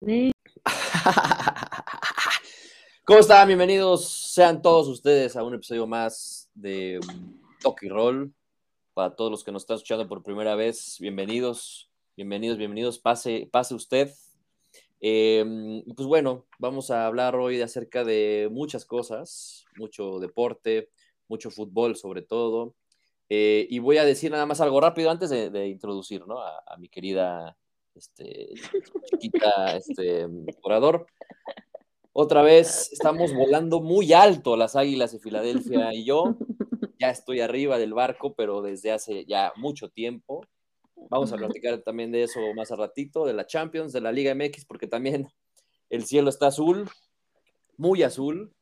¿Cómo están? Bienvenidos sean todos ustedes a un episodio más de Toki Roll. Para todos los que nos están escuchando por primera vez, bienvenidos, bienvenidos, bienvenidos. Pase, pase usted. Eh, pues bueno, vamos a hablar hoy acerca de muchas cosas, mucho deporte, mucho fútbol sobre todo. Eh, y voy a decir nada más algo rápido antes de, introducir ¿no? a, mi querida este, chiquita este, orador. Otra vez estamos volando muy alto las Águilas de Filadelfia y yo. Ya estoy arriba del barco, pero desde hace ya mucho tiempo. Vamos a platicar también de eso más a ratito, de la Champions, de la Liga MX, porque también el cielo está azul, muy azul.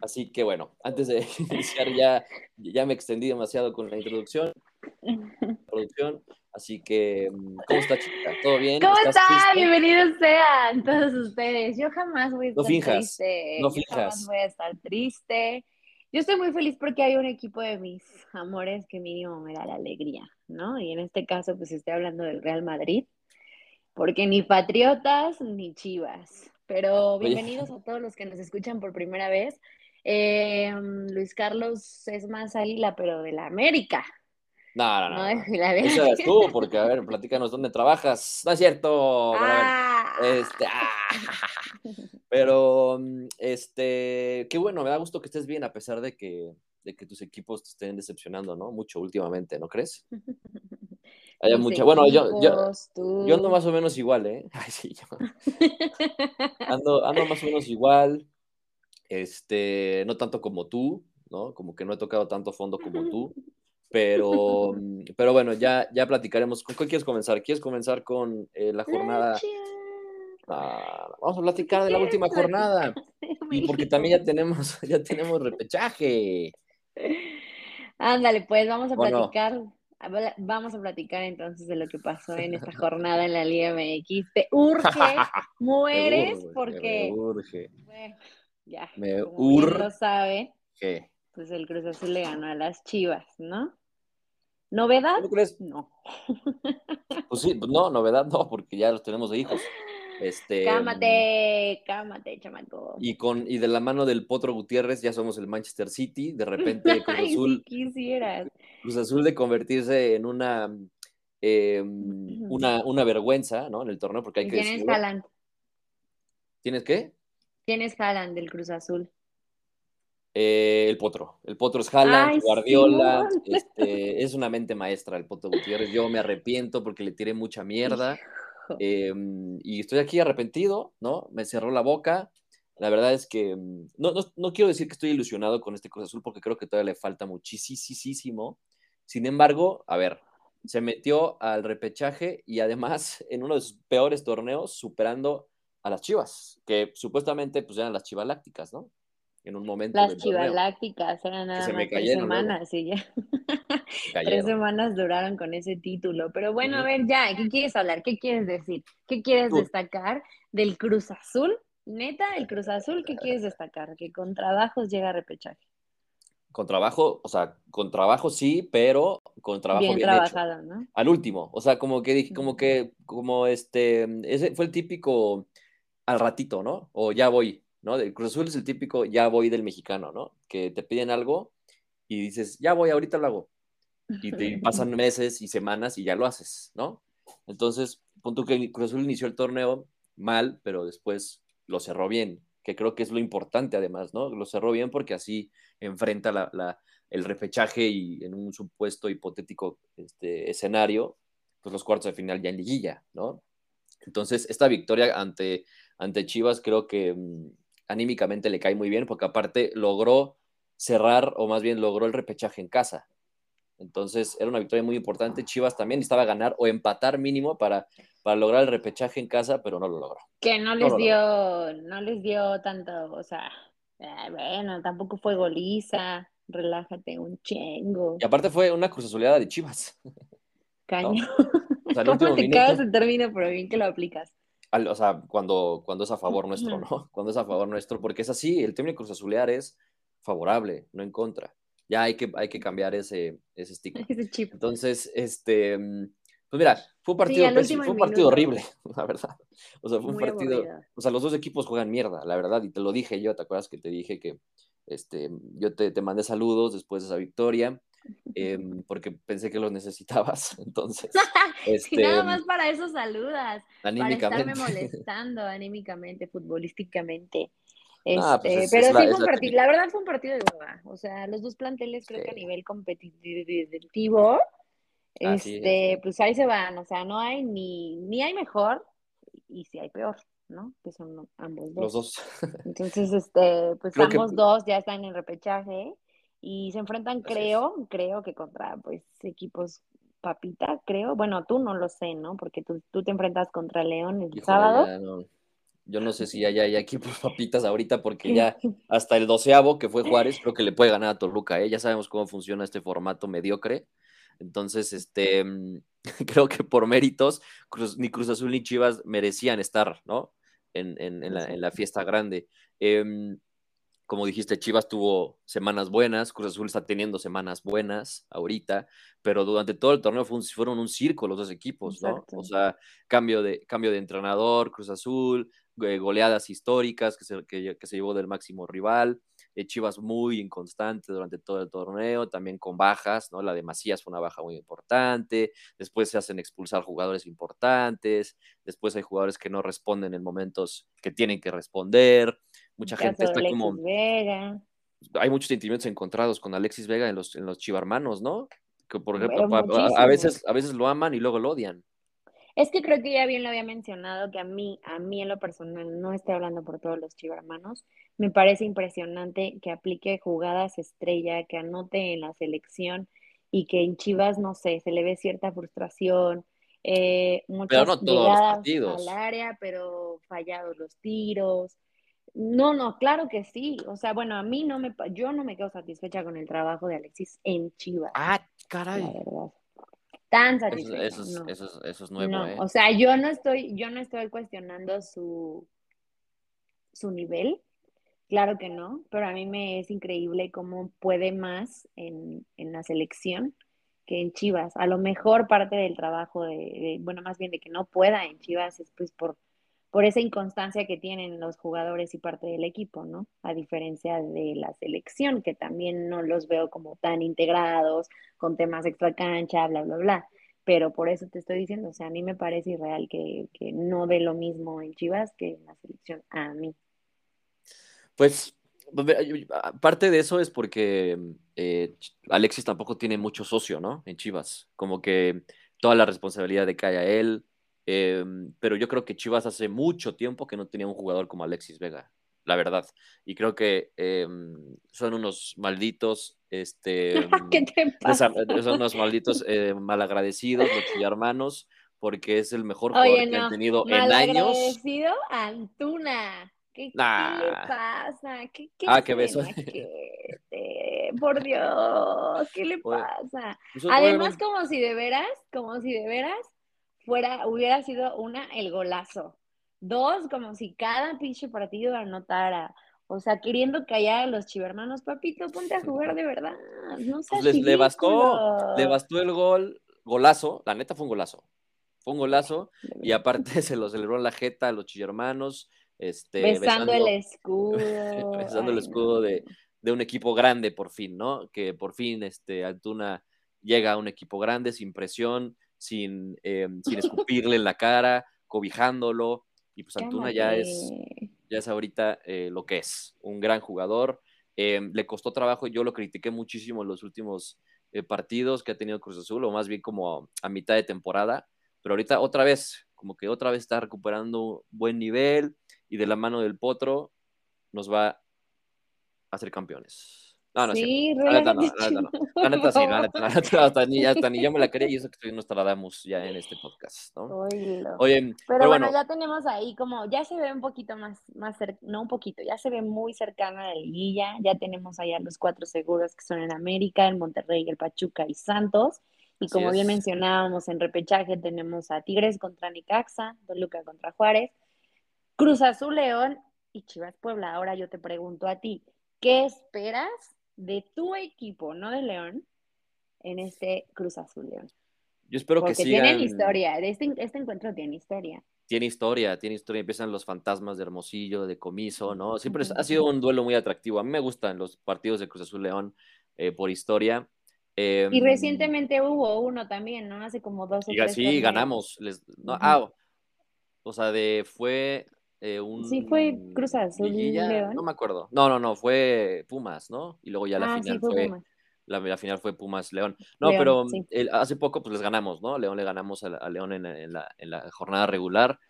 Así que bueno, antes de iniciar ya, ya me extendí demasiado con la introducción. Producción. Así que, ¿cómo está, chica? ¿Todo bien? ¿Cómo está? Bienvenidos sean todos ustedes. Yo jamás voy a estar no finjas, triste. No finjas. Yo jamás voy a estar triste. Yo estoy muy feliz porque hay un equipo de mis amores que mínimo me da la alegría, ¿no? Y en este caso, pues estoy hablando del Real Madrid, porque ni Patriotas ni Chivas. Pero bienvenidos a todos los que nos escuchan por primera vez. Eh, Luis Carlos es más águila, pero de la América. No, no, no. Eso eres tú, porque, a ver, platícanos dónde trabajas. No es cierto. Ah. Este, ah. Pero, mm, este, qué bueno, me da gusto que estés bien, a pesar de que, de que tus equipos te estén decepcionando, ¿no? Mucho últimamente, ¿no crees? Hay mucha. Bueno, yo, yo, yo, ando más o menos igual, ¿eh? Ay, sí, yo. ando, ando más o menos igual. Este, no tanto como tú, ¿no? Como que no he tocado tanto fondo como tú. Pero, mm, pero bueno, ya, ya platicaremos. ¿Con qué quieres comenzar? ¿Quieres comenzar con eh, la jornada? Ah, vamos a platicar de la última jornada. Y porque también ya tenemos, ya tenemos repechaje. Ándale, pues vamos a platicar. Vamos a platicar entonces de lo que pasó en esta jornada en la Liga MX. Te urge, mueres porque. Me urge. ya. Me urge. lo sabe. ¿Qué? Pues el Cruz Azul le ganó a las Chivas, ¿no? ¿Novedad? ¿No crees? No. Pues sí, pues no, novedad no, porque ya los tenemos de hijos. Este, cámate, cámate, chamaco. Y, con, y de la mano del Potro Gutiérrez ya somos el Manchester City. De repente Cruz Azul. quisieras. Cruz Azul de convertirse en una, em, una, una vergüenza, ¿no? En el torneo, porque hay que ¿Tienes Haaland? ¿Tienes qué? ¿Tienes Haaland del Cruz Azul? Eh, el Potro. El Potro es Haaland, Guardiola. este, es una mente maestra el Potro Gutiérrez. Yo me arrepiento porque le tiré mucha mierda. Em, y estoy aquí arrepentido, ¿no? Me cerró la boca. La verdad es que mm, no, no, quiero decir que estoy ilusionado con este Cruz Azul porque creo que todavía le falta muchísimo. Sin embargo, a ver, se metió al repechaje y además en uno de sus peores torneos superando a las Chivas, que supuestamente pues eran las Chivas Lácticas, ¿no? En un momento. Las chivalácticas eran nada más tres semanas y ya. tres semanas duraron con ese título. Pero bueno, a ver, ya, ¿qué quieres hablar? ¿Qué quieres decir? ¿Qué quieres destacar del Cruz Azul? Neta, el Cruz Azul, ¿qué quieres destacar? Que con trabajos llega a repechaje. Con trabajo, o sea, con trabajo sí, pero con trabajo bien, trabajado, ¿no? Al último, o sea, como que dije, como que, como este, ese fue el típico al ratito, ¿no? O ya voy, ¿no? El Cruz Azul es el típico ya voy del mexicano, ¿no? Que te piden algo y dices, ya voy, ahorita lo hago. Y te pasan meses y semanas y ya lo haces, ¿no? Entonces, punto que Cruz Azul inició el torneo mal, pero después lo cerró bien, que creo que es lo importante además, ¿no? Lo cerró bien porque así enfrenta la, el repechaje y en un supuesto hipotético este, escenario, pues los cuartos de final ya en liguilla, ¿no? Entonces, esta victoria ante, ante Chivas creo que mm, anímicamente le cae muy bien, porque aparte logró cerrar, o más bien logró el repechaje en casa. Entonces era una victoria muy importante. Chivas también necesitaba ganar o empatar mínimo para, para lograr el repechaje en casa, pero no lo logró. Que no les dio, no les dio tanto, o sea, eh, bueno, tampoco fue goliza, relájate un chingo. Y aparte fue una cruzazuleada de Chivas. Caño. ¿Cómo te caes el término, pero bien que lo aplicas? O sea, cuando, cuando es a favor nuestro, ¿no? Cuando es a favor nuestro, porque es así, el término Cruz Azulear es favorable, no en contra. Ya hay que, hay que cambiar ese, ese Ese chip. Entonces, este, Pues mira, fue un partido, fue un partido horrible, la verdad. O sea, fue un partido. O sea, los dos equipos juegan mierda, la verdad, y te lo dije yo, ¿te acuerdas que te dije que este, yo te, te mandé saludos después de esa victoria? Em, porque pensé que los necesitabas. Entonces, este, nada más para eso saludas, para estarme molestando anímicamente, futbolísticamente. Pues este, pero sí fue un partido, la, verdad fue un partido de hueva. O sea, los dos planteles creo que a nivel competitivo, este, pues ahí se van. O sea, no hay ni, ni hay mejor y si hay peor, ¿no? Que son ambos dos. Los dos. Entonces, este, pues ambos dos ya están en repechaje y se enfrentan, creo, creo que contra pues equipos papita, creo. Bueno, tú no lo sé, ¿no? Porque tú, tú te enfrentas contra León el sábado. Yo no sé si ya hay equipos papitas ahorita, porque ya hasta el doceavo, que fue Juárez, creo que le puede ganar a Toluca, ¿eh? Ya sabemos cómo funciona este formato mediocre. Entonces, este, creo que por méritos, ni Cruz Azul ni Chivas merecían estar, ¿no? En, la, fiesta grande. Em, como dijiste, Chivas tuvo semanas buenas, Cruz Azul está teniendo semanas buenas ahorita, pero durante todo el torneo fueron un circo los dos equipos, ¿no? O sea, cambio de, cambio de entrenador, Cruz Azul, eh, goleadas históricas que se, que, se llevó del máximo rival, eh, Chivas muy inconstante durante todo el torneo, también con bajas, ¿no? La de Macías fue una baja muy importante, después se hacen expulsar jugadores importantes, después hay jugadores que no responden en momentos que tienen que responder, Mucha gente está como. Hay muchos sentimientos encontrados con Alexis Vega en los, en los chivarmanos, ¿no? Que por ejemplo, a, veces, a veces lo aman y luego lo odian. Es que creo que ya bien lo había mencionado, que a mí, a mí en lo personal, no estoy hablando por todos los chivarmanos, me parece impresionante que aplique jugadas estrella, que anote en la selección y que en Chivas, no sé, se le ve cierta frustración, eh, muchas pero al área, pero fallados los tiros, no, no, claro que sí. O sea, bueno, a mí no me, yo no me quedo satisfecha con el trabajo de Alexis en Chivas. Ah, caray. La verdad. Tan satisfecha. Eso, es, nuevo, ¿eh? O sea, yo no estoy, yo no estoy cuestionando su, su nivel. Claro que no, pero a mí me es increíble cómo puede más en, en la selección que en Chivas. A lo mejor parte del trabajo de, bueno, más bien de que no pueda en Chivas es pues por por esa inconstancia que tienen los jugadores y parte del equipo, ¿no? A diferencia de la selección, que también no los veo como tan integrados, con temas extra cancha, bla, bla, bla. Pero por eso te estoy diciendo, o sea, a mí me parece irreal que, no ve lo mismo en Chivas que en la selección, a mí. Pues, pues parte de eso es porque eh, Alexis tampoco tiene mucho socio, ¿no? En Chivas. Como que toda la responsabilidad de cae a él, Em, pero yo creo que Chivas hace mucho tiempo que no tenía un jugador como Alexis Vega, la verdad. Y creo que em, son unos malditos, este, ¿Qué te pasa? son unos malditos eh, malagradecidos, los hermanos, porque es el mejor jugador que han tenido en años. Malagradecido Antuna. ¿Qué, ¿Qué, le pasa? ¿Qué, qué ah, qué beso. Por Dios, ¿qué le pasa? Pues, Además, como si de veras, como si de veras fuera, hubiera sido una, el golazo. Dos, como si cada pinche partido anotara. O sea, queriendo callar a los chivermanos, papito, ponte a jugar de verdad. No pues les, le bastó, le bastó el gol, golazo, la neta fue un golazo. Fue un golazo, y aparte se lo celebró en la jeta a los chivermanos. Este, besando, el escudo. besando el escudo de, de, un equipo grande por fin, ¿no? Que por fin este, Altuna llega a un equipo grande, sin presión, sin, eh, sin escupirle en la cara, cobijándolo. Y pues Antuna ya es, ya es ahorita eh, lo que es, un gran jugador. Eh, le costó trabajo, yo lo critiqué muchísimo en los últimos partidos que ha tenido Cruz Azul, o más bien como a, mitad de temporada, pero ahorita otra vez, como que otra vez está recuperando buen nivel y de la mano del Potro nos va a hacer campeones. No, no, sí, la neta no, la neta no. La neta sí, la neta, la neta, hasta, ni, hasta ni yo me la quería y eso que nos tratamos ya en este podcast, ¿no? Oye, pero, bueno, ya tenemos ahí como, ya se ve un poquito más, más no un poquito, ya se ve muy cercana la liguilla, ya tenemos allá los cuatro seguros que son en América, en Monterrey, el Pachuca y Santos. Y como bien mencionábamos en repechaje, tenemos a Tigres contra Nicaxa, Toluca contra Juárez, Cruz Azul León y Chivas Puebla. Ahora yo te pregunto a ti, ¿qué esperas de tu equipo, no de León, en este Cruz Azul León? Yo espero que sigan. tienen historia, este, este encuentro tiene historia. Tiene historia, tiene historia. Empiezan los fantasmas de Hermosillo, de Comiso, ¿no? Siempre ha sido un duelo muy atractivo. A mí me gustan los partidos de Cruz Azul León eh, por historia. y em, recientemente hubo uno también, ¿no? Hace como dos o tres Sí, ganamos. no, ah, o sea, de fue eh, un... Sí, fue Cruz Azul León. No me acuerdo. No, no, no, fue Pumas, ¿no? Y luego ya la ah, final fue... la, final fue Pumas León. No, pero hace poco pues les ganamos, ¿no? León le ganamos a, León en, la, jornada regular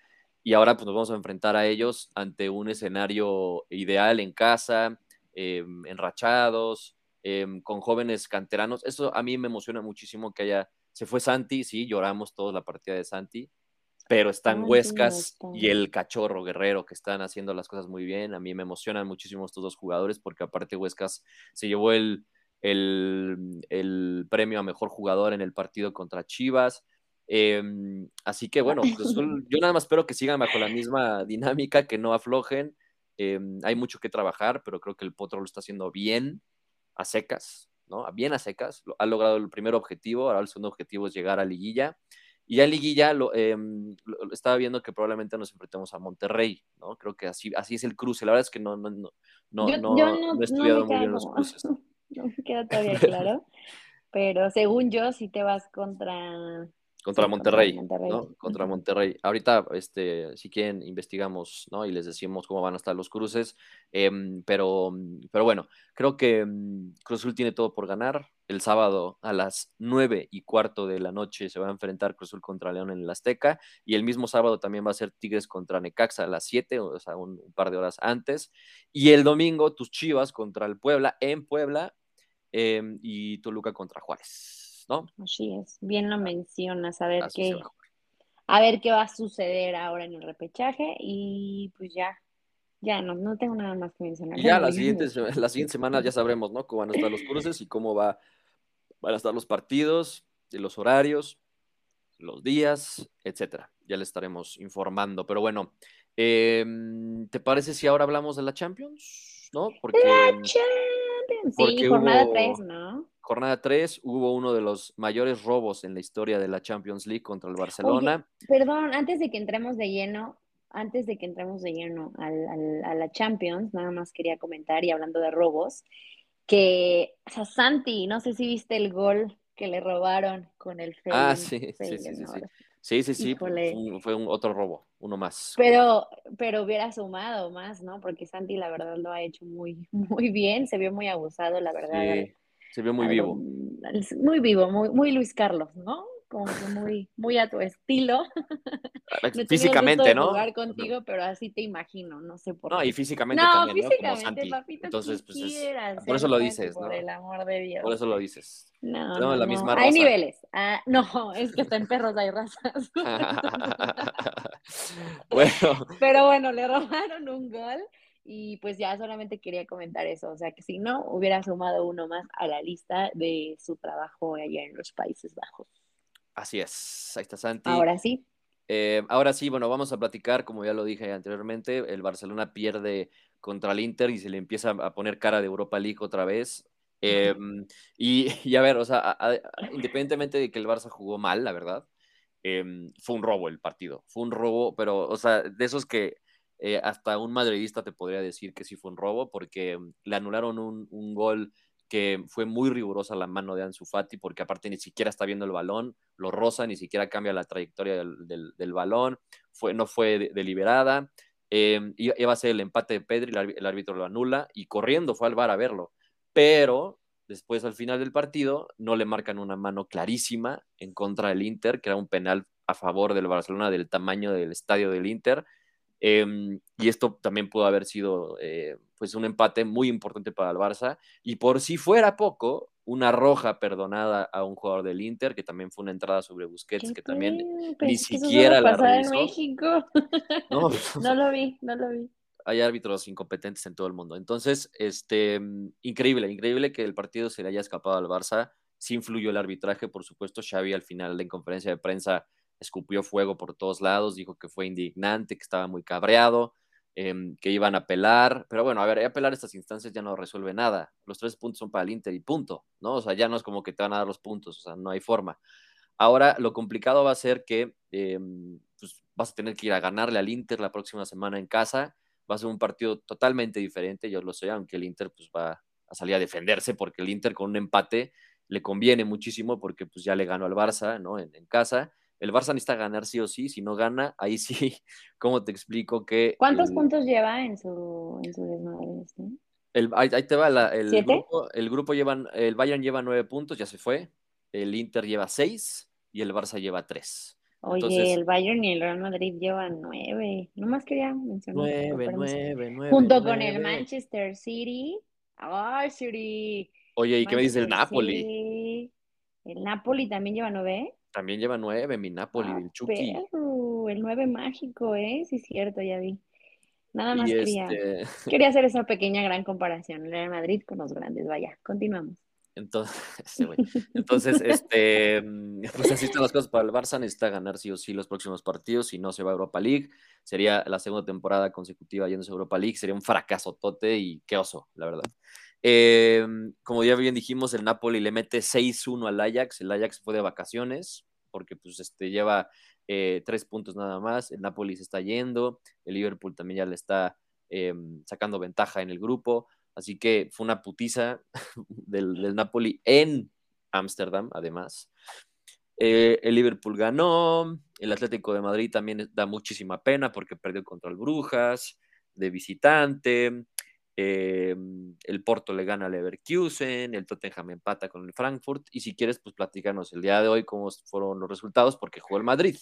y ahora pues nos vamos a enfrentar a ellos ante un escenario ideal en casa, em, enrachados, em, con jóvenes canteranos. Eso a mí me emociona muchísimo que haya... Se fue Santi, sí, lloramos todos la partida de Santi, pero están Huescas y el Cachorro Guerrero que están haciendo las cosas muy bien. A mí me emocionan muchísimo estos dos jugadores porque aparte Huescas se llevó el, el, premio a mejor jugador en el partido contra Chivas. Em, así que bueno, pues, yo nada más espero que sigan bajo la misma dinámica, que no aflojen. Em, hay mucho que trabajar, pero creo que el Potro lo está haciendo bien, a secas, ¿no? Bien a secas. Ha logrado el primer objetivo, ahora el segundo objetivo es llegar a liguilla. Y ya en Liguilla em, lo, estaba viendo que probablemente nos enfrentemos a Monterrey, ¿no? Creo que así, así es el cruce. La verdad es que no, no, no, no, no, he estudiado muy bien los cruces. No me queda todavía claro. pero según yo, si te vas contra contra Monterrey, ¿no? Contra Monterrey. Ahorita, este, si quieren, investigamos, ¿no? Y les decimos cómo van a estar los cruces. Em, pero, pero bueno, creo que mm, Cruz Azul tiene todo por ganar. El sábado a las nueve y cuarto de la noche se va a enfrentar Cruz Azul contra León en el Azteca. Y el mismo sábado también va a ser Tigres contra Necaxa a las siete, o sea, un, par de horas antes. Y el domingo, tus Chivas contra el Puebla en Puebla em, y Toluca contra Juárez. ¿No? Así es, bien lo mencionas, a ver qué, a ver qué va a suceder ahora en el repechaje y pues ya, ya no, no tengo nada más que mencionar. ya las siguientes, las siguientes semanas ya sabremos, ¿no? Cómo van a estar los cruces y cómo va, van a estar los partidos, y los horarios, los días, etcétera. Ya le estaremos informando. Pero bueno, em, ¿te parece si ahora hablamos de la Champions? ¿No? Porque, la Champions. sí, jornada 3, ¿no? Jornada 3 hubo uno de los mayores robos en la historia de la Champions League contra el Barcelona. perdón, antes de que entremos de lleno, antes de que entremos de lleno al, a la Champions, nada más quería comentar y hablando de robos, que o Santi, no sé si viste el gol que le robaron con el Ah, sí, sí, sí, sí, sí. Sí, sí, fue un otro robo, uno más. Pero, pero hubiera sumado más, ¿no? Porque Santi la verdad lo ha hecho muy, muy bien, se vio muy abusado, la verdad. Se vio muy vivo. Muy vivo, muy, muy Luis Carlos, ¿no? Como que muy, muy a tu estilo. físicamente, ¿no? jugar contigo, pero así te imagino, no sé por qué. No, y físicamente no, también, físicamente, ¿no? Papito, Entonces, pues es, por eso lo dices, ¿no? Por el amor de Dios. Por eso lo dices. No, no, la misma raza. Hay niveles. Ah, no, es que está en perros hay razas. bueno. Pero bueno, le robaron un gol y pues ya solamente quería comentar eso, o sea que si no, hubiera sumado uno más a la lista de su trabajo allá en los Países Bajos. Así es, ahí está Santi. Ahora sí. Eh, ahora sí, bueno, vamos a platicar, como ya lo dije anteriormente, el Barcelona pierde contra el Inter y se le empieza a poner cara de Europa League otra vez. Em, y, a ver, o sea, independientemente de que el Barça jugó mal, la verdad, em, fue un robo el partido, fue un robo, pero, o sea, de esos que eh, hasta un madridista te podría decir que sí fue un robo porque mm, le anularon un, gol que fue muy rigurosa la mano de Ansu Fati porque aparte ni siquiera está viendo el balón, lo roza, ni siquiera cambia la trayectoria del, balón, fue, no fue deliberada, eh, iba a ser el empate de Pedri, el, árbitro lo anula y corriendo fue al bar a verlo, pero después al final del partido no le marcan una mano clarísima en contra del Inter, que era un penal a favor del Barcelona del tamaño del estadio del Inter, Em, y esto también pudo haber sido eh, pues un empate muy importante para el Barça. Y por si fuera poco, una roja perdonada a un jugador del Inter, que también fue una entrada sobre Busquets, que también ni siquiera la revisó. En México. No, no lo vi, no lo vi. Hay árbitros incompetentes en todo el mundo. Entonces, este, increíble, increíble que el partido se le haya escapado al Barça. Sí influyó el arbitraje, por supuesto. Xavi al final en conferencia de prensa escupió fuego por todos lados, dijo que fue indignante, que estaba muy cabreado, em, que iban a apelar, pero bueno, a ver, apelar estas instancias ya no resuelve nada, los tres puntos son para el Inter y punto, ¿no? O sea, ya no es como que te van a dar los puntos, o sea, no hay forma. Ahora lo complicado va a ser que em, pues, vas a tener que ir a ganarle al Inter la próxima semana en casa. Va a ser un partido totalmente diferente, yo lo sé, aunque el Inter pues, va a salir a defenderse porque el Inter con un empate le conviene muchísimo porque pues ya le ganó al Barça, ¿no? En, casa. El Barça necesita ganar sí o sí, si no gana, ahí sí, ¿cómo te explico que... ¿Cuántos puntos lleva en su, en su desmadre? El, ahí, te va el grupo, el grupo lleva, el Bayern lleva nueve puntos, ya se fue, el Inter lleva seis y el Barça lleva tres. Oye, el Bayern y el Real Madrid llevan nueve. Nomás quería mencionar. Nueve, nueve, nueve. Junto con el Manchester City. ¡Ay, City! Oye, ¿y qué me dice el Napoli? El Napoli también lleva nueve. También lleva nueve, mi Napoli, ah, el Chucky. el nueve mágico, ¿eh? Sí, es cierto, ya vi. Nada más quería, este quería hacer esa pequeña gran comparación. El Real Madrid con los grandes. Vaya, continuamos. Entonces, Entonces, este, pues así están las cosas para el Barça. Necesita ganar sí o sí los próximos partidos. Si no se va a Europa League, sería la segunda temporada consecutiva yendo a Europa League. Sería un fracaso tote y qué oso, la verdad. Em, como ya bien dijimos, el Napoli le mete 6-1 al Ajax. El Ajax fue de vacaciones porque pues este, lleva eh, tres puntos nada más. El Napoli se está yendo. El Liverpool también ya le está em, sacando ventaja en el grupo. Así que fue una putiza del, Napoli en Ámsterdam, además. Eh, el Liverpool ganó, el Atlético de Madrid también da muchísima pena porque perdió contra el Brujas de visitante. Eh, el Porto le gana al Leverkusen, el Tottenham empata con el Frankfurt. Y si quieres, pues platícanos el día de hoy cómo fueron los resultados porque jugó el Madrid.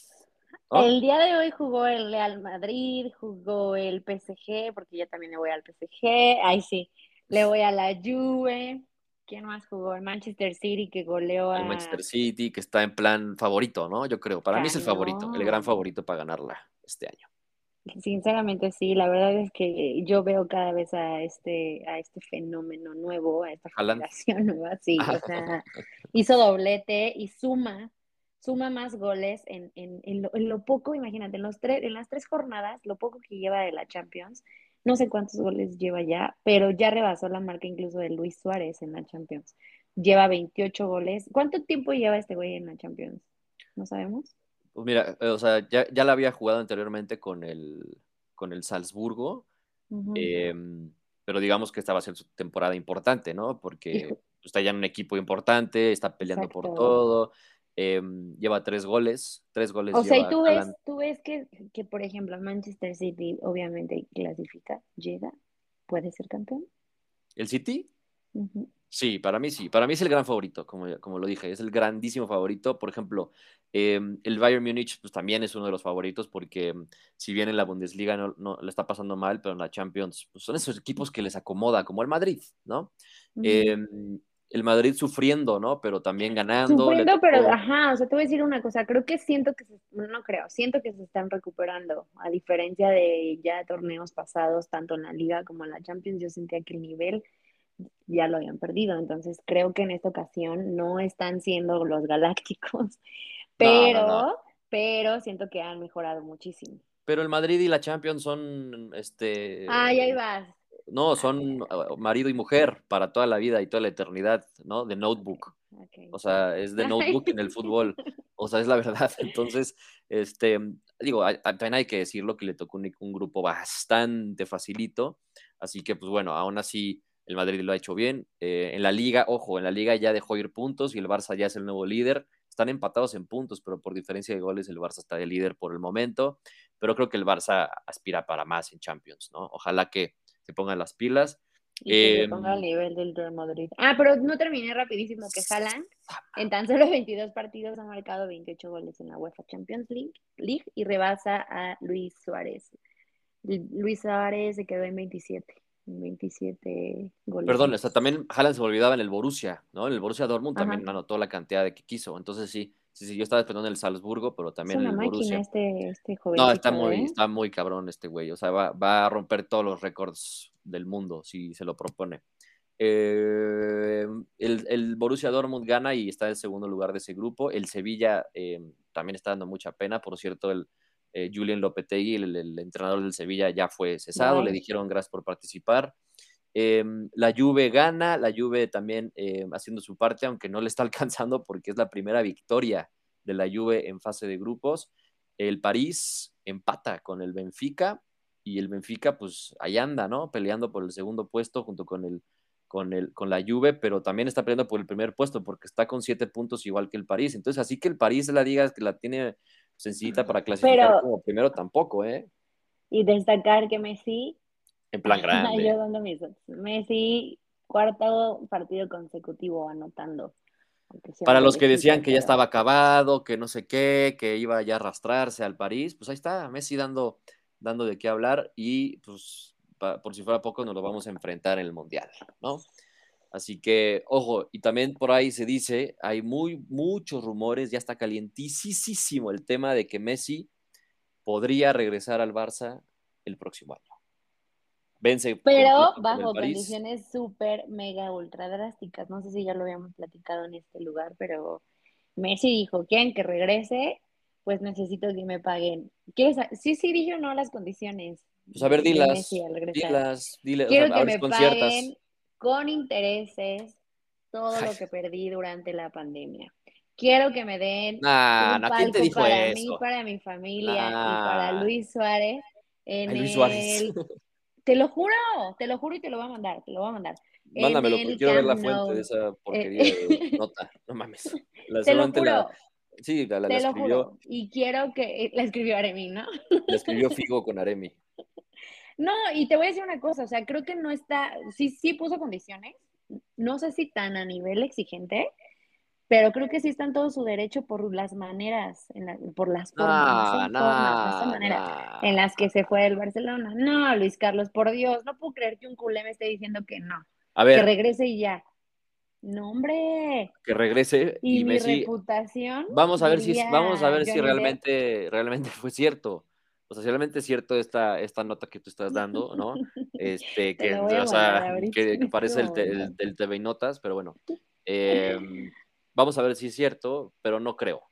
El día de hoy jugó el Real Madrid, jugó el PSG, porque yo también le voy al PSG. Ay, sí, le voy a la Juve. ¿Quién más jugó? El Manchester City que goleó a. El Manchester City que está en plan favorito, ¿no? Yo creo. Para mí es el favorito, el gran favorito para ganarla este año. Sinceramente sí, la verdad es que yo veo cada vez a este, a este fenómeno nuevo, a esta generación nueva, sí, o sea, hizo doblete y suma suma más goles en, en, en, lo, poco, imagínate, en, los en las tres jornadas, lo poco que lleva de la Champions, no sé cuántos goles lleva ya, pero ya rebasó la marca incluso de Luis Suárez en la Champions. Lleva 28 goles. ¿Cuánto tiempo lleva este güey en la Champions? ¿No sabemos? Pues mira, o sea, ya, ya la había jugado anteriormente con el, con el Salzburgo, em, pero digamos que esta va a ser su temporada importante, ¿no? Porque está ya en un equipo importante, está peleando por todo, Em, lleva tres goles, tres goles. O sea, y tú ves, tú ves que, que, por ejemplo, Manchester City obviamente clasifica, llega, puede ser campeón. ¿El City? Sí, para mí sí. Para mí es el gran favorito, como, como lo dije, es el grandísimo favorito. Por ejemplo, em, el Bayern Múnich pues, también es uno de los favoritos porque em, si bien en la Bundesliga no, no, le está pasando mal, pero en la Champions pues, son esos equipos que les acomoda, como el Madrid, ¿no? el Madrid sufriendo, ¿no? Pero también ganando. Sufriendo, pero ajá, o sea, te voy a decir una cosa, creo que siento que, se, no creo, siento que se están recuperando, a diferencia de ya torneos pasados, tanto en la liga como en la Champions, yo sentía que el nivel ya lo habían perdido, entonces creo que en esta ocasión no están siendo los galácticos, pero, pero siento que han mejorado muchísimo. Pero el Madrid y la Champions son, este... Ah, ahí vas, no, son ah, marido y mujer para toda la vida y toda la eternidad, ¿no? De notebook. O sea, es de notebook en el fútbol. O sea, es la verdad. Entonces, este, digo, también hay que decirlo que le tocó un, grupo bastante facilito. Así que, pues bueno, aún así el Madrid lo ha hecho bien. Eh, en la liga, ojo, en la liga ya dejó ir puntos y el Barça ya es el nuevo líder. Están empatados en puntos, pero por diferencia de goles el Barça está de líder por el momento. Pero creo que el Barça aspira para más en Champions, ¿no? Ojalá que se pongan las pilas. Y que se ponga al nivel del Real Madrid. Ah, pero no terminé rapidísimo que Haaland en tan solo 22 partidos ha marcado 28 goles en la UEFA Champions League, League y rebasa a Luis Suárez. Luis Suárez se quedó en 27. 27 goles. Perdón, hasta también Haaland se olvidaba en el Borussia, ¿no? En el Borussia Dortmund también anotó la cantidad de que quiso. Entonces sí, Sí, sí, yo estaba esperando en el Salzburgo, pero también es una en el máquina este, este joven. No, está muy, ¿eh? está muy cabrón este güey. O sea, va, va, a romper todos los récords del mundo si se lo propone. Eh, el, el, Borussia Dortmund gana y está en segundo lugar de ese grupo. El Sevilla eh, también está dando mucha pena. Por cierto, el Julian Lopetegui, el, entrenador del Sevilla, ya fue cesado. Le dijeron gracias por participar. la Juve gana, la Juve también haciendo su parte, aunque no le está alcanzando porque es la primera victoria de la Juve en fase de grupos. El París empata con el Benfica y el Benfica pues ahí anda, ¿no? Peleando por el segundo puesto junto con el con, el, con la Juve, pero también está peleando por el primer puesto porque está con siete puntos igual que el París. Entonces, así que el París la diga que la tiene sencillita para clasificar como primero tampoco, ¿eh? Y destacar que Messi. En plan grande. Yo dando mis Messi, cuarto partido consecutivo anotando. Para los que decían que ya estaba acabado, que no sé qué, que iba ya a arrastrarse al París, pues ahí está, Messi dando, dando de qué hablar y pues por si fuera poco, nos lo vamos a enfrentar en el Mundial, ¿no? Así que, ojo, y también por ahí se dice, hay muy, muchos rumores, ya está calientísimo el tema de que Messi podría regresar al Barça el próximo año. Vence. Pero bajo condiciones súper, mega, ultra drásticas. No sé si ya lo habíamos platicado en este lugar, pero Messi dijo, ¿quieren que regrese? Pues necesito que me paguen. ¿Quieres? Sí, sí, dijo no las condiciones. Pues a ver, dilas. Dilas, dilas. Quiero que me paguen con intereses todo lo que perdí durante la pandemia. Quiero que me den un palco para mí, para mi familia y para Luis Suárez. En Luis Suárez. Te lo juro, te lo juro y te lo voy a mandar, te lo voy a mandar. Mándamelo, porque quiero ver la fuente de esa porquería de nota. No mames. La te lo juro. Sí, la, la, te lo Juro. Y quiero que la escribió Aremi, ¿no? La escribió Figo con Aremi. No, y te voy a decir una cosa, o sea, creo que no está, sí, sí puso condiciones, no sé si tan a nivel exigente, pero creo que sí está en todo su derecho por las maneras, por las formas, en las que se fue del Barcelona. No, Luis Carlos, por Dios, no puedo creer que un culé me esté diciendo que no. A ver, que regrese y ya. No, hombre. Que regrese y, y mi reputación. Vamos a ver si vamos a ver si realmente realmente fue cierto o sea, realmente es cierto esta, esta nota que tú estás dando, ¿no? Este, que, o sea, que, parece el, del TV Notas, pero bueno. Em, vamos a ver si es cierto, pero no creo.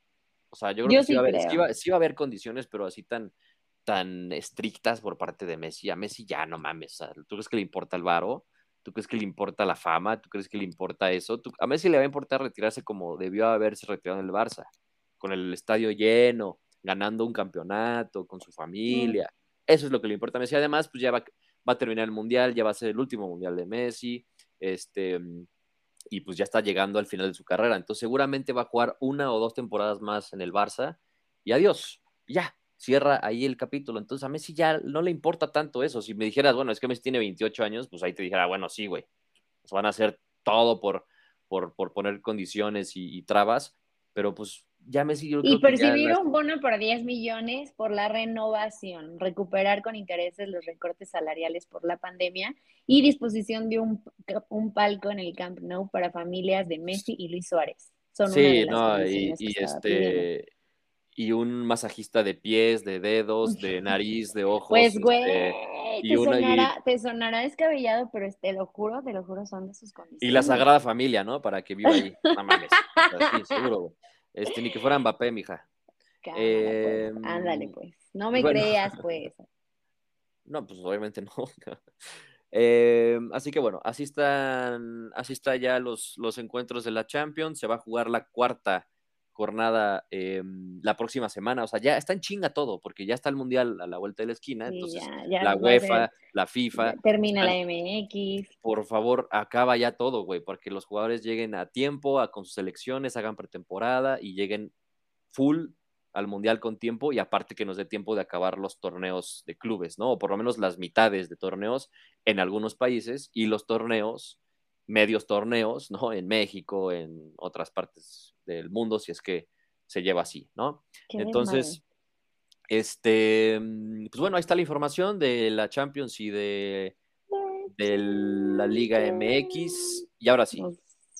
O sea, yo creo que sí, va a haber, sí, va, a haber condiciones, pero así tan, tan estrictas por parte de Messi. A Messi ya no mames. ¿Tú crees que le importa el varo? ¿Tú crees que le importa la fama? ¿Tú crees que le importa eso? a Messi le va a importar retirarse como debió haberse retirado en el Barça, con el estadio lleno, ganando un campeonato con su familia. Eso es lo que le importa a Messi. Además, pues ya va, va, a terminar el Mundial, ya va a ser el último Mundial de Messi, este, y pues ya está llegando al final de su carrera. Entonces seguramente va a jugar una o dos temporadas más en el Barça y adiós, ya, cierra ahí el capítulo. Entonces a Messi ya no le importa tanto eso. Si me dijeras, bueno, es que Messi tiene 28 años, pues ahí te dijera, bueno, sí, güey, pues van a hacer todo por, por, por poner condiciones y, y trabas, pero pues ya Messi Y percibir un bono por 10 millones por la renovación, recuperar con intereses los recortes salariales por la pandemia y disposición de un, un palco en el Camp Nou para familias de Messi y Luis Suárez. Son sí, no, y, este y un masajista de pies, de dedos, de nariz, de ojos. Pues, güey, este, te, sonará, te, sonará, descabellado, pero te lo juro, te lo juro, son de sus condiciones. Y la Sagrada Familia, ¿no? Para que viva ahí. No mames. sí, seguro, güey. Este, ni que fuera Mbappé, mija. Pues, em, ándale, pues. No me creas, pues. No, pues obviamente no. Em, así que bueno, así están, así está ya los, los encuentros de la Champions. Se va a jugar la cuarta jornada em, la próxima semana. O sea, ya está en chinga todo, porque ya está el Mundial a la vuelta de la esquina. entonces, la UEFA, la FIFA. Termina la MX. Por favor, acaba ya todo, güey, porque los jugadores lleguen a tiempo, a, con sus selecciones, hagan pretemporada y lleguen full al Mundial con tiempo y aparte que nos dé tiempo de acabar los torneos de clubes, ¿no? O por lo menos las mitades de torneos en algunos países y los torneos, medios torneos, ¿no? En México, en otras partes del mundo si es que se lleva así, ¿no? Entonces, este, mm, pues bueno, ahí está la información de la Champions y de, de la Liga MX. Y ahora sí.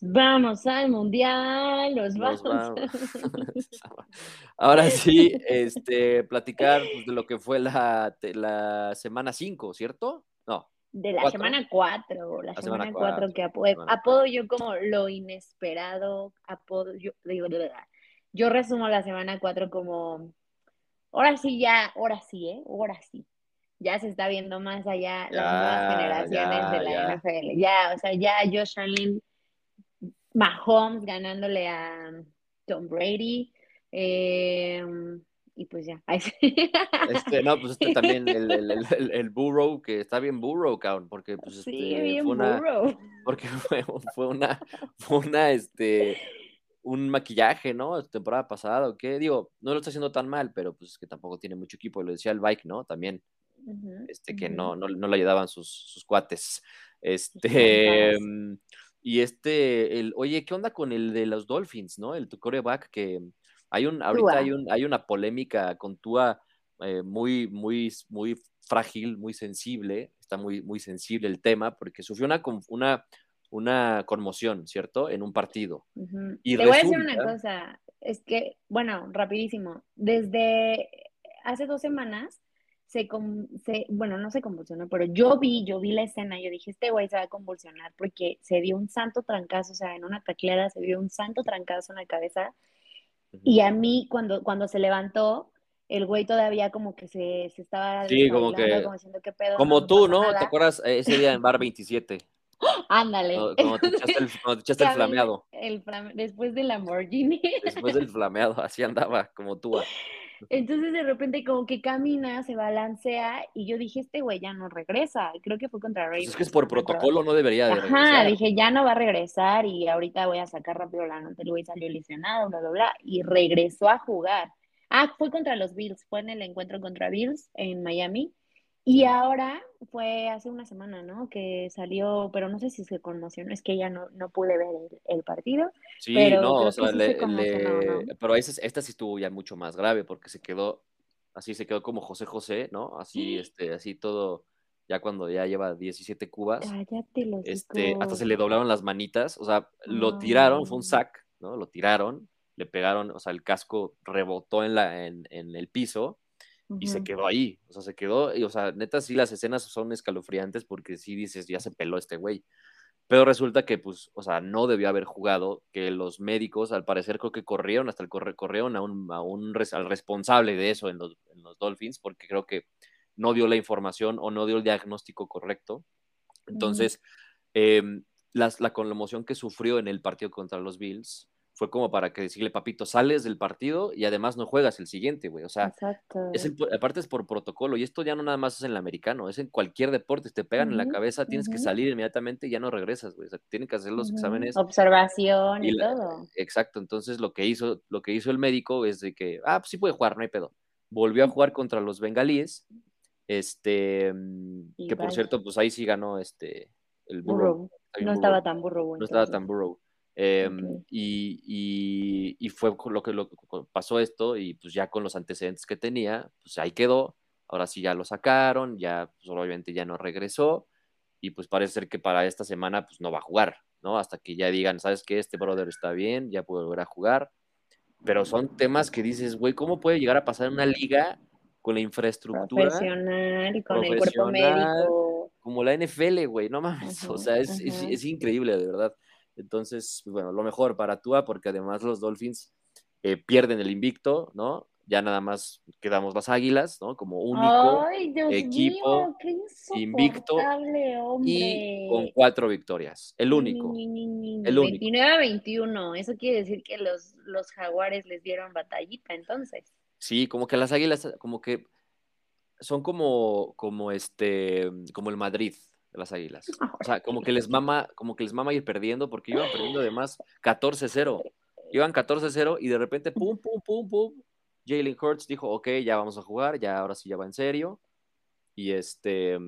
vamos al Mundial, los vamos. ahora sí, este, platicar pues, de lo que fue la, la semana 5, ¿cierto? No. De la semana 4, la, semana 4 que apodo, yo como lo inesperado, apodo yo, digo, yo resumo la semana 4 como, ahora sí ya, ahora sí, ¿eh? Ahora sí. Ya se está viendo más allá las nuevas generaciones de la NFL. Ya, o sea, ya Josh Allen, Mahomes ganándole a Tom Brady, Eh, y pues ya. Este, no, pues este también, el, el, el, el, Burrow, que está bien Burrow, cabrón, porque pues este, sí, bien fue una, porque fue, fue una, fue una, este, un maquillaje, ¿no? Temporada pasada, ¿o qué? Digo, no lo está haciendo tan mal, pero pues es que tampoco tiene mucho equipo, lo decía el Bike, ¿no? También, este, que no, no, no le ayudaban sus, sus cuates. Este, mm, y este, el, oye, ¿qué onda con el de los Dolphins, no? El tu coreback, que hay un, ahorita Tua. hay, un, hay una polémica con Tua eh, muy, muy, muy frágil, muy sensible, está muy, muy sensible el tema, porque sufrió una, una, una conmoción, ¿cierto? En un partido. Ujú. Y Te voy a decir resulta- una cosa, es que, bueno, rapidísimo, desde hace dos semanas se, se- bueno, no se convulsionó, pero yo vi, yo vi la escena, yo dije, este güey se va a convulsionar porque se dio un santo trancazo, o sea, en una tacleada se dio un santo trancazo en la cabeza y a mí cuando, cuando se levantó, el güey todavía como que se, se estaba Sí, como que- como diciendo, ¿qué pedo? Como no tú, ¿no? ¿Te nada". acuerdas ese día en Bar 27? Ándale. Cuando te echaste el, te echaste el flameado. el flam- después del Lamborghini. Después del flameado, así andaba, como tú. Entonces de repente como que camina, se balancea y yo dije, este güey ya no regresa. Creo que fue contra Ravens. Pues es que es por protocolo, no debería de Ajá, regresar. dije, ya no va a regresar y ahorita voy a sacar rápido la nota. El güey salió lesionado, bla, bla, bla. Y regresó a jugar. Ah, fue contra los Bills, fue en el encuentro contra Bills en Miami. Y ahora fue hace una semana, ¿no? Que salió, pero no sé si se conmocionó, es que ya no, no pude ver el, el partido. Sí, Pero no, o sea, sí le- se conmocionó, le- ¿no? pero esta sí estuvo ya mucho más grave porque se quedó, así se quedó como José José, ¿no? Así, este, así todo, ya cuando ya lleva 17 cubas, Cállate los este, hasta se le doblaron las manitas, o sea, lo tiraron, fue un sack, ¿no? Lo tiraron, le pegaron, o sea, el casco rebotó en, la, en, en el piso y se quedó ahí, o sea, se quedó, y, o sea, neta, sí, las escenas son escalofriantes porque sí dices, ya se peló este güey. Pero resulta que, pues, o sea, no debió haber jugado, que los médicos, al parecer, creo que corrieron, hasta el corre, corrieron a un, a un al responsable de eso en los, en los Dolphins, porque creo que no dio la información o no dio el diagnóstico correcto. Entonces, eh, las- la conmoción que sufrió en el partido contra los Bills fue como para que decirle, papito, sales del partido y además no juegas el siguiente, güey. O sea, es en- aparte es por protocolo, y esto ya no nada más es en el americano, es en cualquier deporte. Si te pegan en la cabeza, tienes que salir inmediatamente y ya no regresas, güey. O sea, tienen que hacer los exámenes. Observación y, y la- todo. Exacto, entonces lo que hizo, lo que hizo el médico es de que, ah, pues sí puede jugar, no hay pedo. Volvió a jugar contra los bengalíes, este, mm, Y que por cierto, pues ahí sí ganó este, el Burrow. Burrow. Está bien No Burrow. estaba tan burro. No estaba tan Burrow. Eh, Ok. y, y- y fue con lo que lo, pasó esto y pues ya con los antecedentes que tenía, pues ahí quedó. Ahora sí ya lo sacaron, ya pues obviamente ya no regresó y pues parece ser que para esta semana pues no va a jugar, ¿no? Hasta que ya digan, ¿sabes qué? Este brother está bien, ya puede volver a jugar. Pero son temas que dices, güey, ¿cómo puede llegar a pasar en una liga con la infraestructura Profesional, con el cuerpo profesional, médico. como la NFL, güey? No mames, o Ujú, sea, es, es- es increíble, de verdad. Entonces, pues, bueno, lo mejor para Tua, porque además los Dolphins eh, pierden el invicto, ¿no? Ya nada más quedamos las Águilas, ¿no? Como único Ay, Dios equipo mío, qué invicto hombre. y con cuatro victorias. El único. Ni, ni, ni, ni, el único. 29 a 21. Eso quiere decir que los, los jaguares les dieron batallita, entonces. Sí, como que las Águilas, como que son como, como este, como el Madrid de las Águilas. O sea, como que les mama, como que les mama ir perdiendo, porque iban perdiendo además 14-0. Iban 14-0 y de repente, pum, pum, pum, pum. Jalen Hurts dijo, ok, ya vamos a jugar, ya ahora sí ya va en serio. Y este,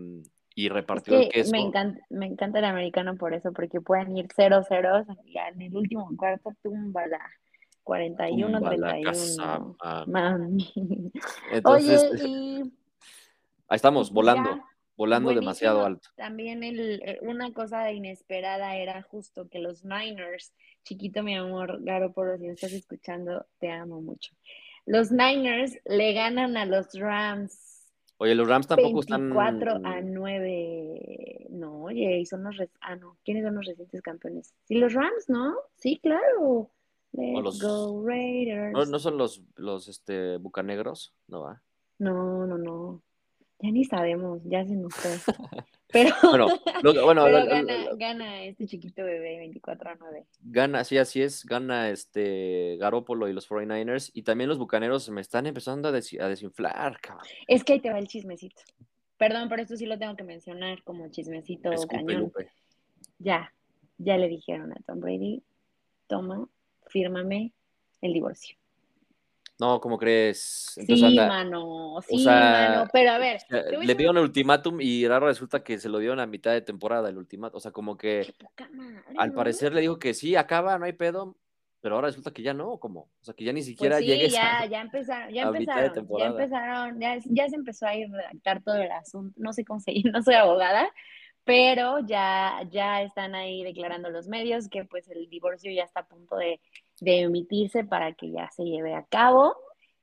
y Es repartió el que queso. me encanta, me encanta el americano por eso, porque pueden ir 0-0 y en el último cuarto tumba la 41, Tumba la 31. casa, ah. Mami. Entonces, Oye, y ahí estamos, volando, ya, volando buenísimo. demasiado alto. También el, eh, una cosa inesperada era justo que los Niners, chiquito mi amor, Garo, por si me estás escuchando, te amo mucho. Los Niners le ganan a los Rams Oye, los Rams tampoco están. 24 a 9. No, oye, y son los. res- Ah, no. ¿Quiénes son los recientes campeones? Sí, los Rams, ¿no? Sí, claro. Let's los- go Raiders. ¿No, no son los, los este, bucanegros? No va. No, no, no. Ya ni sabemos, ya se nos fue. Pero, Bueno, lo- bueno, pero lo- lo- gana, lo- gana este chiquito bebé 24 a 9. Gana, sí, así es, gana este Garópolo y los 49ers y también los Bucaneros me están empezando a, desi- a desinflar, cabrón. Es que ahí te va el chismecito. Perdón, pero esto sí lo tengo que mencionar como chismecito Escupe, cañón. Lupe. Ya, ya le dijeron a Tom Brady, toma, fírmame el divorcio. No, ¿cómo crees? Entonces Sí, anda- mano, sí, sea, mano, pero a ver, a le dieron el ultimátum y ahora resulta que se lo dieron a mitad de temporada el ultimátum. O sea, como que madre, al ¿no? parecer le dijo que sí, acaba, no hay pedo, pero ahora resulta que ya no, como, o sea, que ya ni siquiera Pues sí, llegues ya, a... ya empezaron, ya empezaron, ya empezaron, ya, ya se empezó a ir redactar todo el asunto. No sé cómo se no soy abogada, pero ya, ya están ahí declarando los medios que pues el divorcio ya está a punto de, de emitirse para que ya se lleve a cabo.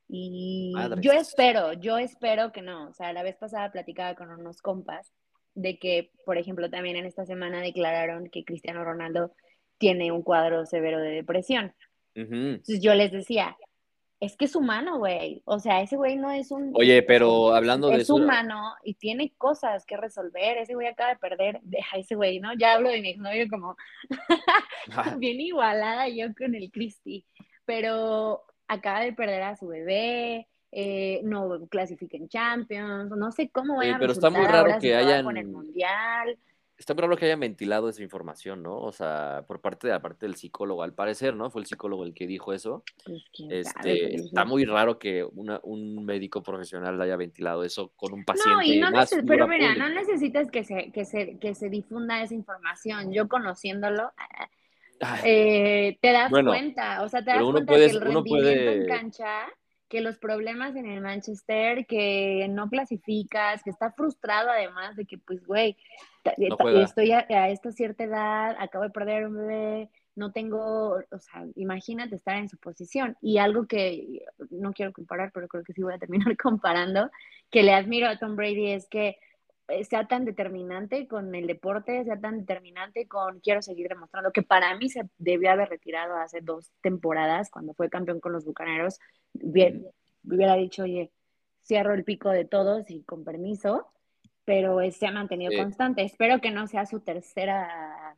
Y yo espero, yo espero que no. O sea, la vez pasada platicaba con unos compas de que, por ejemplo, también en esta semana declararon que Cristiano Ronaldo tiene un cuadro severo de depresión. Entonces yo les decía, es que es humano, güey. O sea, ese güey no es un... Oye, es- pero hablando de es humano y tiene cosas que resolver. Ese güey acaba de perder, deja ese güey, ¿no? Ya hablo de mi exnovio como bien igualada yo con el Cristi, pero acaba de perder a su bebé, eh, no clasifica en Champions, no sé cómo vaya a pero está muy raro ahora que va hayan- con el Mundial. Está muy raro que hayan ventilado esa información, ¿no? O sea, por parte de la parte del psicólogo, al parecer, ¿no? Fue el psicólogo el que dijo eso. Pues, Este, pero está muy raro que una- un médico profesional haya ventilado eso con un No, paciente y no más pero mira, pública. no necesitas que se, que, se, que se difunda esa información. Yo conociéndolo, eh, te das Bueno, cuenta, o sea, te das cuenta puede- que el rendimiento en puede- cancha, que los problemas en el Manchester, que no clasificas, que está frustrado además de que, pues, güey, No estoy a, a esta cierta edad, acabo de perder un bebé, no tengo, o sea, imagínate estar en su posición. Y algo que no quiero comparar, pero creo que sí voy a terminar comparando, que le admiro a Tom Brady es que sea tan determinante con el deporte, sea tan determinante con quiero seguir demostrando que para mí se debió haber retirado hace dos temporadas cuando fue campeón con los Bucaneros. Bien, hubiera dicho, oye, cierro el pico de todos y con permiso, pero eh, se ha mantenido Sí. constante. Espero que no sea su tercera,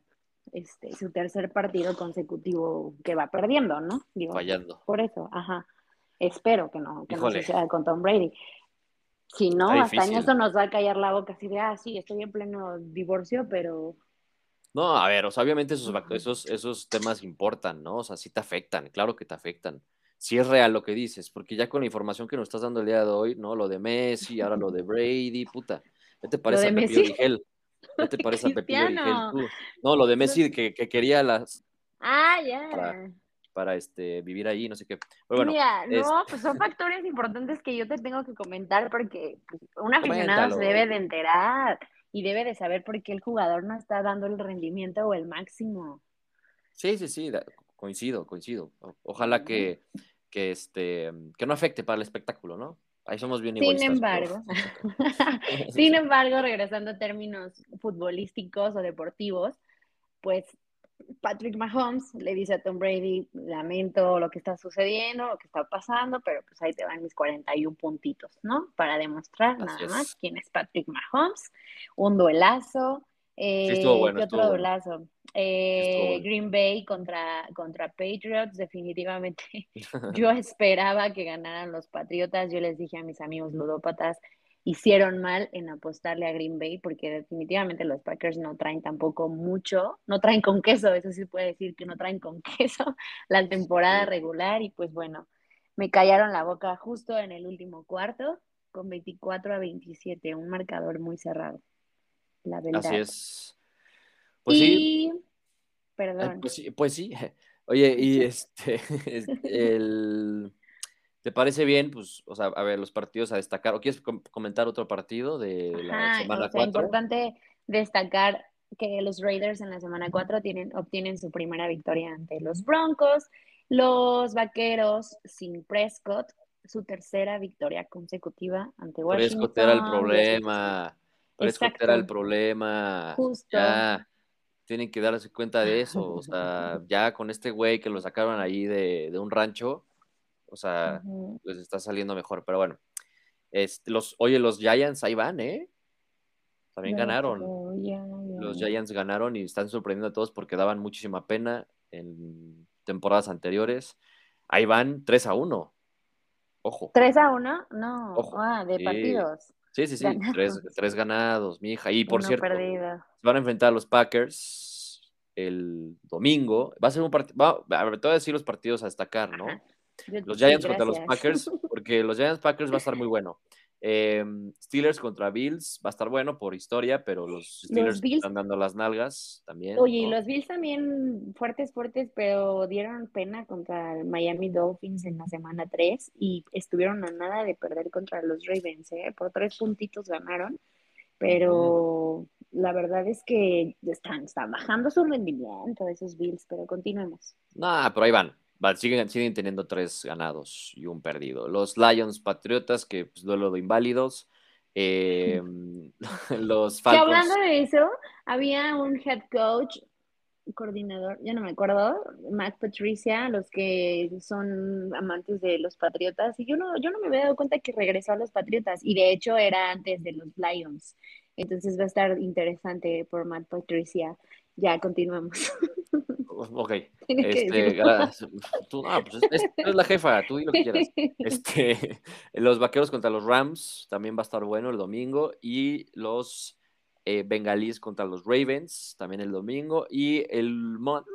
este, su tercer partido consecutivo que va perdiendo, ¿no? Digo, fallando. por eso, ajá. Espero que no, que no Híjole. suceda con Tom Brady. Si no, Está hasta en eso nos va a callar la boca así de, ah, sí, estoy en pleno divorcio, pero No, a ver, o sea, obviamente esos, esos, esos temas importan, ¿no? O sea, sí te afectan, claro que te afectan. Si es real lo que dices, porque ya con la información que nos estás dando el día de hoy, ¿no? Lo de Messi, ahora lo de Brady, puta. ¿Qué te parece a Pepillo? Origel? ¿Qué te parece a Pepillo tú? No, lo de Messi que, que quería las Ah, ya. Para- para este vivir ahí, no sé qué. Bueno, Mira, es- no, pues son factores importantes que yo te tengo que comentar porque pues, un aficionado se debe de enterar y debe de saber por qué el jugador no está dando el rendimiento o el máximo. sí, sí, sí, coincido, coincido. Ojalá que, que este que no afecte para el espectáculo, ¿no? Ahí somos bien Sin embargo, sin embargo, regresando a términos futbolísticos o deportivos, pues Patrick Mahomes le dice a Tom Brady, lamento lo que está sucediendo, lo que está pasando, pero pues ahí te van mis 41 puntitos, ¿no? Para demostrar Así nada es. más quién es Patrick Mahomes, un duelazo. Eh, estuvo bueno, ¿qué estuvo otro bueno. duelazo? Eh, bueno. Green Bay contra, contra Patriots, definitivamente yo esperaba que ganaran los Patriotas. Yo les dije a mis amigos ludópatas, hicieron mal en apostarle a Green Bay porque definitivamente los Packers no traen tampoco mucho, no traen con queso, eso sí puede decir que no traen con queso la temporada Sí. regular y pues bueno, me callaron la boca justo en el último cuarto con 24 a 27, un marcador muy cerrado. La verdad. Así es. Pues sí, y Ay, perdón. Pues sí, pues sí. Oye, y este, es- el, ¿te parece bien? Pues, o sea, a ver, los partidos a destacar. ¿O quieres com- comentar otro partido de la Ajá, semana o sea, 4? importante destacar que los Raiders en la semana 4 tienen, obtienen su primera victoria ante los Broncos, los Vaqueros sin Prescott, su tercera victoria consecutiva ante Washington. Prescott era el problema. Prescott Exacto. era el problema. Justo. Ya, tienen que darse cuenta de eso. O sea, ya con este güey que lo sacaron ahí de, de un rancho, o sea, Ujú. les está saliendo mejor. Pero bueno, este, los, oye, los Giants ahí van, ¿eh? También ganaron. los Los Giants ganaron y están sorprendiendo a todos porque daban muchísima pena en temporadas anteriores. Ahí van 3 a 1. Ojo. ¿3 a 1? No. Ah, de partidos. Sí, sí, sí. Tres, ganados, mi hija. Y por cierto, se van a enfrentar a los Packers el domingo. Va a ser un partido. A ver, te voy a decir los partidos a destacar, ¿no? Los Giants contra los Packers, porque los Giants Packers va a estar muy bueno. Em, Steelers contra Bills va a estar bueno por historia, pero los Steelers están dando las nalgas también. Oye, y los Bills también fuertes, fuertes, pero dieron pena contra el Miami Dolphins en la semana 3 y estuvieron a nada de perder contra los Ravens, ¿eh? Por tres puntitos ganaron, pero la verdad es que están, están bajando su rendimiento esos Bills, pero continuemos. No, pero ahí van siguen, siguen teniendo tres ganados y un perdido. Los Lions Patriotas, que pues, duelo de inválidos. Em, los Falcons. Que hablando de eso, había un head coach, coordinador, ya no me acuerdo, Matt Patricia, los que son amantes de los Patriotas, y yo no, yo no me había dado cuenta que regresó a los Patriotas, y de hecho era antes de los Lions. Entonces va a estar interesante por Matt Patricia. Ya, continuamos. Ok. Este, tú, pues es, la jefa, tú di lo que quieras. Este, los vaqueros contra los Rams también va a estar bueno el domingo. Y los eh, bengalíes contra los Ravens también el domingo. Y el Monday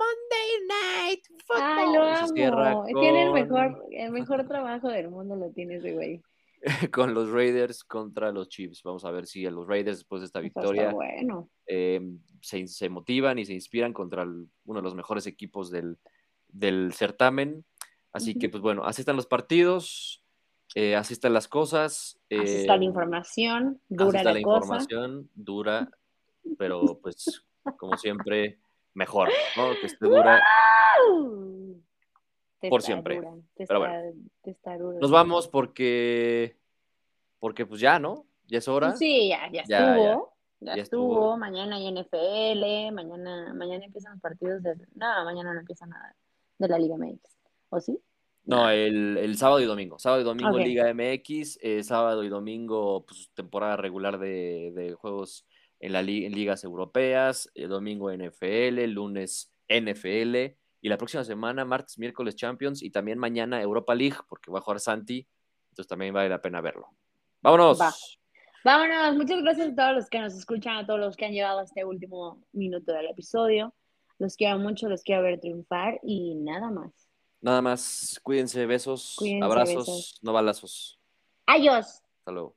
Night Football. Ay, lo amo. Tiene el mejor, el mejor trabajo del mundo, lo tiene ese güey. con los Raiders contra los Chiefs. Vamos a ver si a los Raiders después de esta victoria eh, se, motivan y se inspiran contra uno de los mejores equipos del, certamen. Así que, pues bueno, así están los partidos, eh, así están las cosas. así está la eh, información, dura la, información, dura, pero pues como siempre, mejor, ¿no? Que esté dura por siempre. Pero bueno, nos vamos porque, porque pues ya, ¿no? Ya es hora. Sí, ya, ya, estuvo. Ya, estuvo. Mañana hay NFL, mañana, mañana empiezan los partidos de... No, mañana no empieza nada de la Liga MX. ¿O sí? No, el, sábado y domingo. Sábado y domingo Liga MX, eh, sábado y domingo pues, temporada regular de, juegos en, la, en ligas europeas, el domingo NFL, lunes NFL y la próxima semana, martes, miércoles Champions y también mañana Europa League, porque va a jugar Santi. Entonces también vale la pena verlo. Vámonos. Vámonos. Muchas gracias a todos los que nos escuchan, a todos los que han llegado a este último minuto del episodio. Los quiero mucho, los quiero ver triunfar y nada más. Nada más. Cuídense, besos, abrazos, no balazos. Adiós. Hasta luego.